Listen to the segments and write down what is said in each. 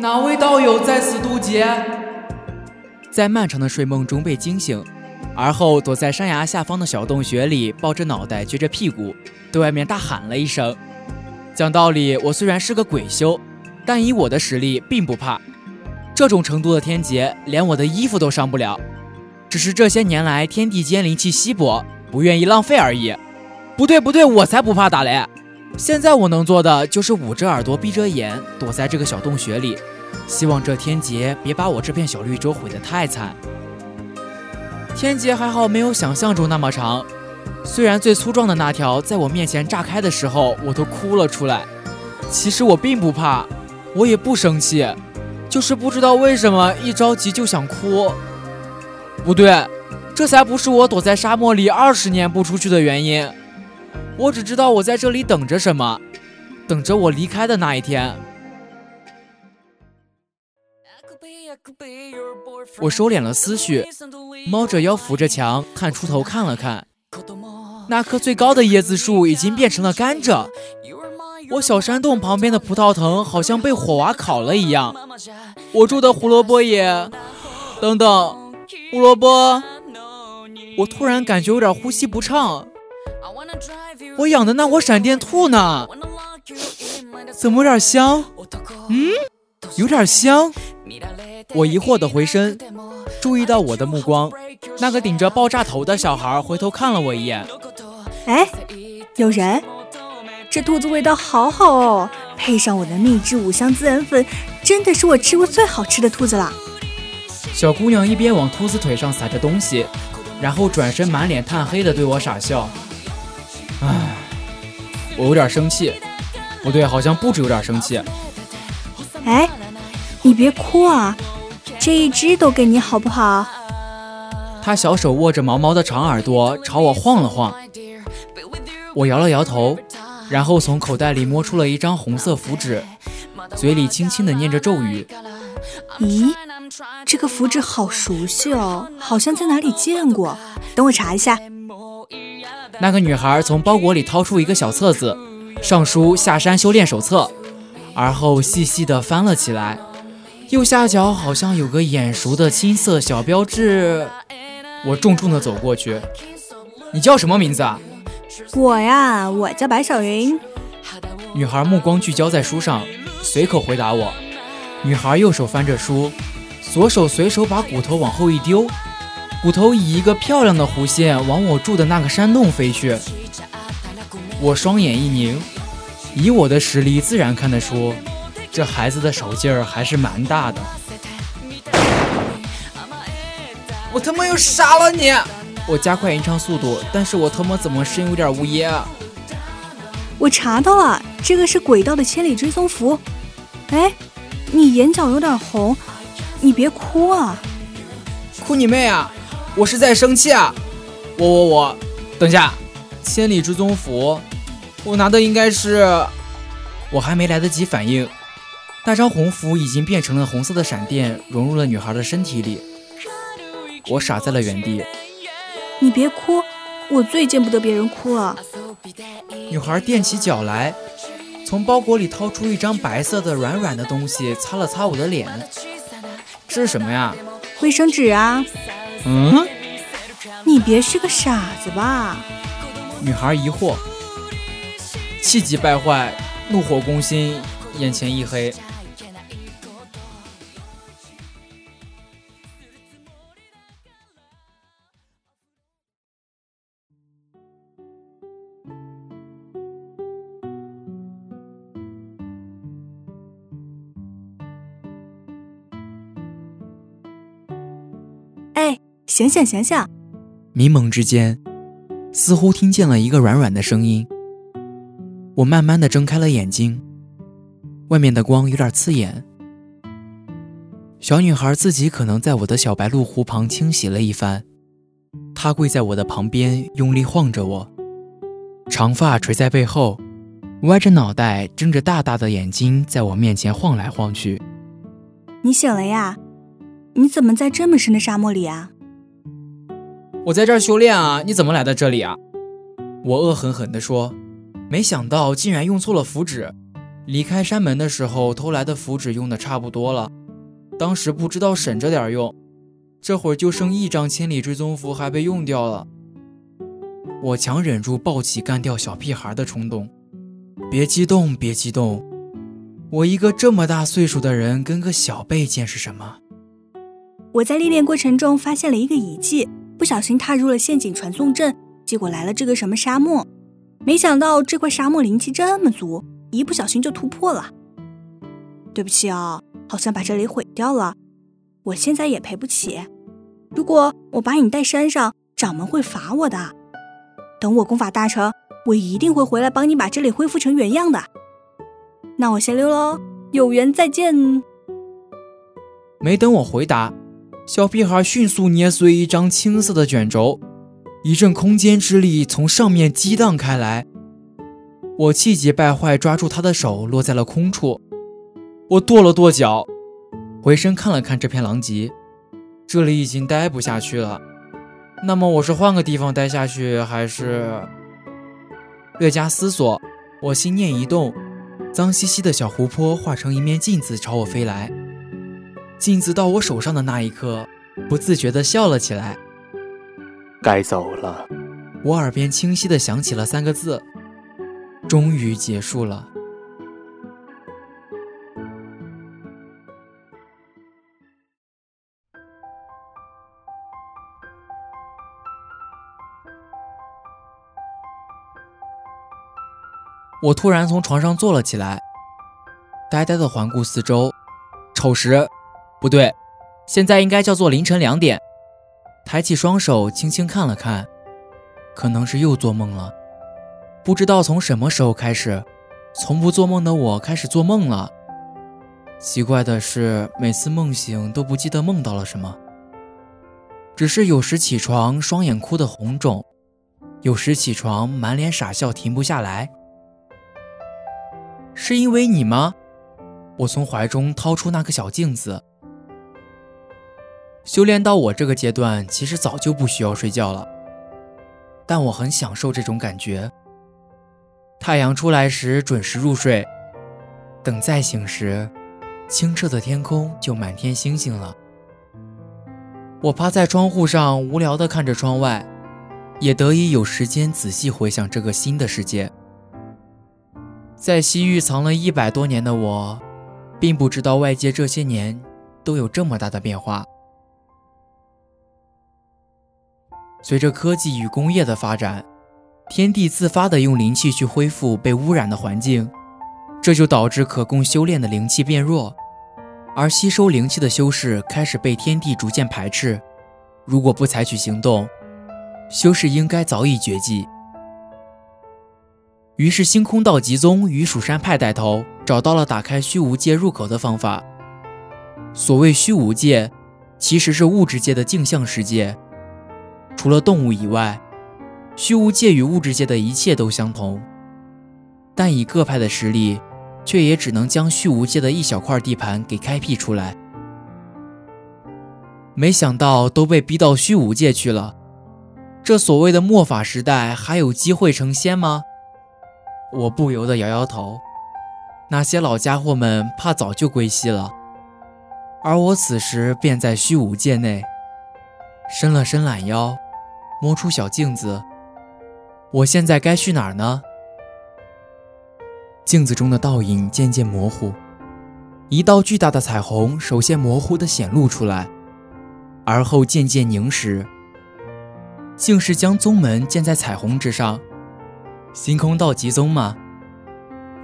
哪位道友在此渡劫？在漫长的睡梦中被惊醒，而后躲在山崖下方的小洞穴里，抱着脑袋撅着屁股，对外面大喊了一声。讲道理，我虽然是个鬼修，但以我的实力并不怕。这种程度的天劫，连我的衣服都伤不了。只是这些年来天地间灵气稀薄，不愿意浪费而已。不对不对，我才不怕打雷。现在我能做的就是捂着耳朵，闭着眼，躲在这个小洞穴里，希望这天劫别把我这片小绿洲毁得太惨。天劫还好没有想象中那么长，虽然最粗壮的那条在我面前炸开的时候，我都哭了出来。其实我并不怕，我也不生气，就是不知道为什么一着急就想哭。不对，这才不是我躲在沙漠里二十年不出去的原因。我只知道我在这里等着什么，等着我离开的那一天。我收敛了思绪，猫着腰扶着墙，探出头看了看，那棵最高的椰子树已经变成了甘蔗。我小山洞旁边的葡萄藤好像被火娃烤了一样。我住的胡萝卜也……等等，胡萝卜，我突然感觉有点呼吸不畅。我养的那窝闪电兔呢？怎么有点香？嗯，有点香。我疑惑的回身，注意到我的目光，那个顶着爆炸头的小孩回头看了我一眼。哎，有人？这兔子味道好好哦，配上我的秘制五香孜然粉，真的是我吃过最好吃的兔子了。小姑娘一边往兔子腿上撒着东西，然后转身满脸炭黑的对我傻笑。唉，我有点生气，不对，好像不止有点生气。哎，你别哭啊，这一只都给你好不好？他小手握着毛毛的长耳朵朝我晃了晃，我摇了摇头，然后从口袋里摸出了一张红色符纸，嘴里轻轻的念着咒语。咦，这个符纸好熟悉哦，好像在哪里见过。等我查一下。那个女孩从包裹里掏出一个小册子，上书“下山修炼手册”，而后细细地翻了起来。右下角好像有个眼熟的青色小标志。我重重地走过去：“你叫什么名字啊？”“我呀，我叫白小云。”女孩目光聚焦在书上，随口回答我。女孩右手翻着书，左手随手把骨头往后一丢。骨头以一个漂亮的弧线往我住的那个山洞飞去，我双眼一凝，以我的实力自然看得出，这孩子的手劲儿还是蛮大的。我他妈又杀了你！我加快吟唱速度，但是我他妈怎么声音有点呜咽啊？我查到了，这个是鬼道的千里追踪符。哎，你眼角有点红，你别哭啊！哭你妹啊！我是在生气啊！我我我，等下，千里追踪符，我拿的应该是……我还没来得及反应，那张红符已经变成了红色的闪电，融入了女孩的身体里。我傻在了原地。你别哭，我最见不得别人哭了。女孩踮起脚来，从包裹里掏出一张白色的软软的东西，擦了擦我的脸。这是什么呀？卫生纸啊。嗯？你别是个傻子吧？女孩疑惑，气急败坏，怒火攻心，眼前一黑。醒醒醒醒！迷蒙之间，似乎听见了一个软软的声音。我慢慢的睁开了眼睛，外面的光有点刺眼。小女孩自己可能在我的小白鹭湖旁清洗了一番，她跪在我的旁边，用力晃着我，长发垂在背后，歪着脑袋，睁着大大的眼睛，在我面前晃来晃去。你醒了呀？你怎么在这么深的沙漠里啊？我在这儿修炼啊！你怎么来到这里啊？我恶狠狠地说。没想到竟然用错了符纸，离开山门的时候偷来的符纸用的差不多了，当时不知道省着点用，这会儿就剩一张千里追踪符还被用掉了。我强忍住抱起干掉小屁孩的冲动。别激动，别激动，我一个这么大岁数的人跟个小辈见识什么？我在历练过程中发现了一个遗迹。不小心踏入了陷阱传送阵，结果来了这个什么沙漠。没想到这块沙漠灵气这么足，一不小心就突破了。对不起啊，好像把这里毁掉了，我现在也赔不起。如果我把你带山上，掌门会罚我的。等我功法大成，我一定会回来帮你把这里恢复成原样的。那我先溜喽，有缘再见。没等我回答。小屁孩迅速捏碎一张青色的卷轴，一阵空间之力从上面激荡开来。我气急败坏，抓住他的手，落在了空处。我跺了跺脚，回身看了看这片狼藉，这里已经待不下去了。那么我是换个地方待下去，还是……略加思索，我心念一动，脏兮兮的小湖泊化成一面镜子朝我飞来。镜子到我手上的那一刻，不自觉地笑了起来。该走了。我耳边清晰地响起了三个字：“终于结束了。”我突然从床上坐了起来，呆呆地环顾四周，丑时。不对，现在应该叫做凌晨两点。抬起双手，轻轻看了看，可能是又做梦了。不知道从什么时候开始，从不做梦的我开始做梦了。奇怪的是，每次梦醒都不记得梦到了什么，只是有时起床双眼哭得红肿，有时起床满脸傻笑停不下来。是因为你吗？我从怀中掏出那个小镜子。修炼到我这个阶段，其实早就不需要睡觉了，但我很享受这种感觉。太阳出来时准时入睡，等再醒时，清澈的天空就满天星星了。我趴在窗户上，无聊地看着窗外，也得以有时间仔细回想这个新的世界。在西域藏了一百多年的我，并不知道外界这些年都有这么大的变化。随着科技与工业的发展，天地自发地用灵气去恢复被污染的环境，这就导致可供修炼的灵气变弱，而吸收灵气的修士开始被天地逐渐排斥。如果不采取行动，修士应该早已绝迹。于是星空道集宗与蜀山派带头，找到了打开虚无界入口的方法。所谓虚无界，其实是物质界的镜像世界。除了动物以外，虚无界与物质界的一切都相同，但以各派的实力，却也只能将虚无界的一小块地盘给开辟出来。没想到都被逼到虚无界去了，这所谓的末法时代还有机会成仙吗？我不由得摇摇头。那些老家伙们怕早就归西了，而我此时便在虚无界内，伸了伸懒腰，摸出小镜子。我现在该去哪儿呢？镜子中的倒影渐渐模糊，一道巨大的彩虹首先模糊地显露出来。而后渐渐凝实，竟是将宗门建在彩虹之上。星空道极宗吗？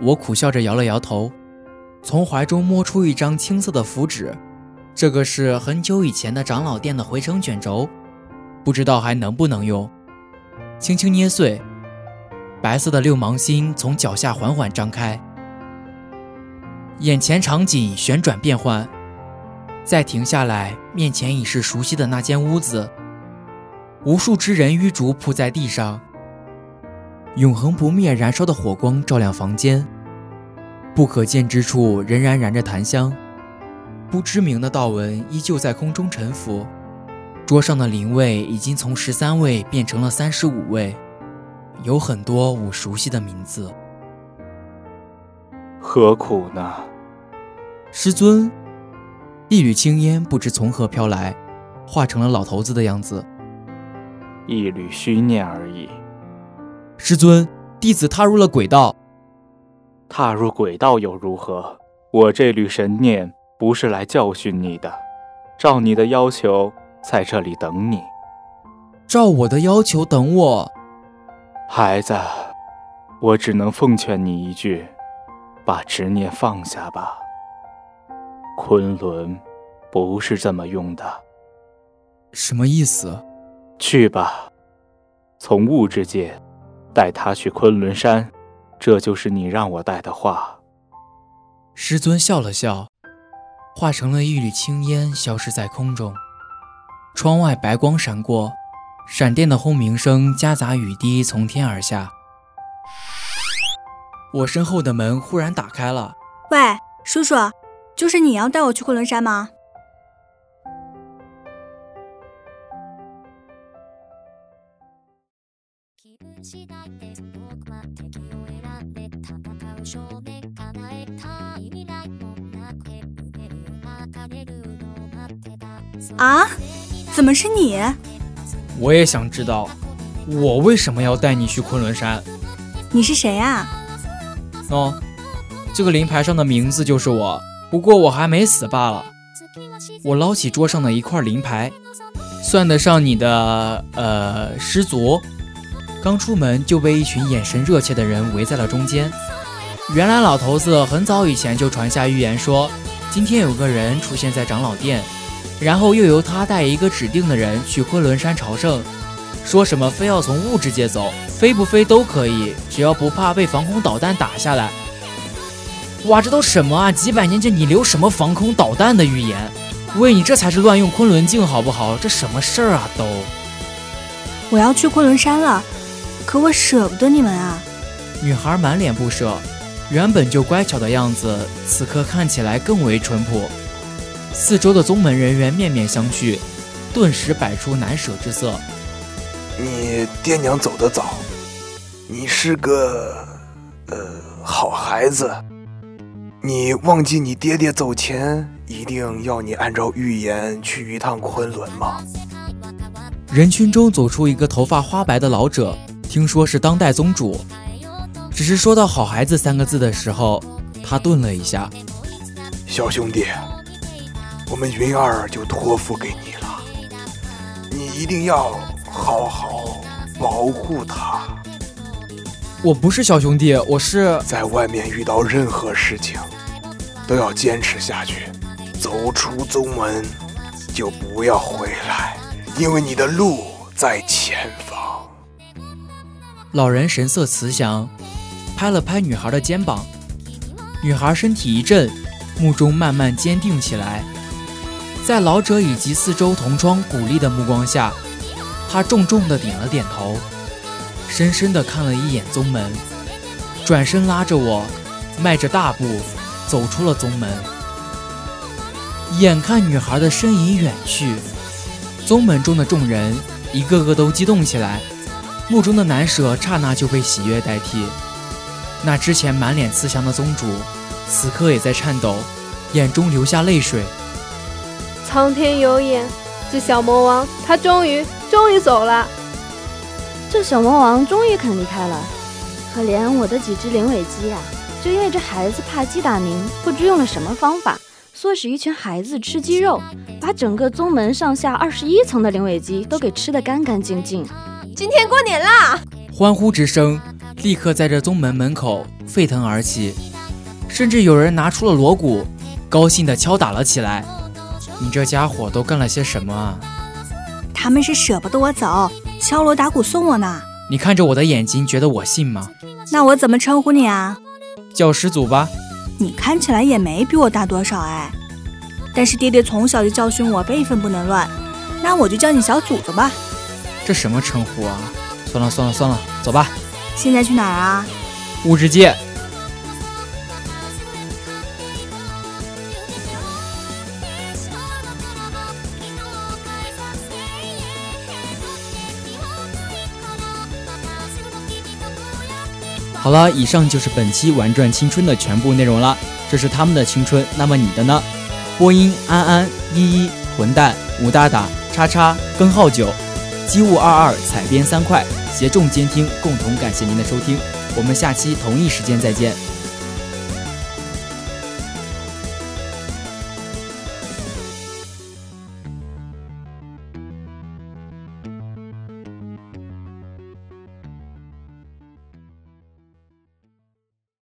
我苦笑着摇了摇头，从怀中摸出一张青色的符纸，这个是很久以前的长老殿的回程卷轴，不知道还能不能用。轻轻捏碎，白色的六芒星从脚下缓缓张开，眼前场景旋转变换。再停下来，面前已是熟悉的那间屋子。无数只人鱼烛铺在地上，永恒不灭、燃烧的火光照亮房间。不可见之处仍然燃着檀香，不知名的道纹依旧在空中沉浮。桌上的灵位已经从十三位变成了三十五位，有很多我熟悉的名字。何苦呢，师尊？一缕青烟不知从何飘来，化成了老头子的样子。一缕虚念而已。师尊，弟子踏入了鬼道。踏入鬼道又如何？我这缕神念不是来教训你的，照你的要求在这里等你。照我的要求等我，孩子，我只能奉劝你一句：把执念放下吧。昆仑不是这么用的，什么意思？去吧，从物质界带他去昆仑山，这就是你让我带的话。师尊笑了笑，化成了一缕青烟，消失在空中。窗外白光闪过，闪电的轰鸣声夹杂雨滴从天而下。我身后的门忽然打开了。喂，叔叔。就是你要带我去昆仑山吗？啊？怎么是你？我也想知道，我为什么要带你去昆仑山？你是谁啊？哦，这个灵牌上的名字就是我。不过我还没死罢了。我捞起桌上的一块灵牌，算得上你的呃师祖。刚出门就被一群眼神热切的人围在了中间。原来老头子很早以前就传下预言，说今天有个人出现在长老殿，然后又由他带一个指定的人去昆仑山朝圣，说什么非要从物质界走，飞不飞都可以，只要不怕被防空导弹打下来。哇，这都什么啊？几百年前你留什么防空导弹的预言？喂，你这才是乱用昆仑镜好不好？这什么事儿啊都！我要去昆仑山了，可我舍不得你们啊！女孩满脸不舍，原本就乖巧的样子，此刻看起来更为淳朴。四周的宗门人员面面相觑，顿时摆出难舍之色。你爹娘走得早，你是个呃好孩子。你忘记你爹爹走前一定要你按照预言去一趟昆仑吗？人群中走出一个头发花白的老者，听说是当代宗主。只是说到“好孩子”三个字的时候，他顿了一下。小兄弟，我们云儿就托付给你了，你一定要好好保护她。我不是小兄弟，我是在外面遇到任何事情。都要坚持下去，走出宗门就不要回来，因为你的路在前方。老人神色慈祥，拍了拍女孩的肩膀，女孩身体一震，目中慢慢坚定起来。在老者以及四周同窗鼓励的目光下，他重重的点了点头。深深的看了一眼宗门，转身拉着我，迈着大步走出了宗门。眼看女孩的身影远去，宗门中的众人一个个都激动起来，目中的难舍刹那就被喜悦代替。那之前满脸慈祥的宗主，此刻也在颤抖，眼中流下泪水。苍天有眼，这小魔王他终于终于走了。这小魔王终于肯离开了，可怜我的几只灵尾鸡呀！就因为这孩子怕鸡打鸣，不知用了什么方法，唆使一群孩子吃鸡肉，把整个宗门上下二十一层的灵尾鸡都给吃得干干净净。今天过年啦！欢呼之声立刻在这宗门门口沸腾而起，甚至有人拿出了锣鼓，高兴地敲打了起来。你这家伙都干了些什么啊？他们是舍不得我走。敲锣打鼓送我呢，你看着我的眼睛，觉得我信吗？那我怎么称呼你啊？叫师祖吧。你看起来也没比我大多少哎，但是爹爹从小就教训我辈分不能乱，那我就叫你小祖宗吧。这什么称呼啊？算了算了算了，走吧。现在去哪儿啊？物质界。好了，以上就是本期《玩转青春》的全部内容了。这是他们的青春，那么你的呢？播音：安安、依依、混蛋、武大大、叉叉、根号九、机务二二、彩编三块，协众监听，共同感谢您的收听。我们下期同一时间再见。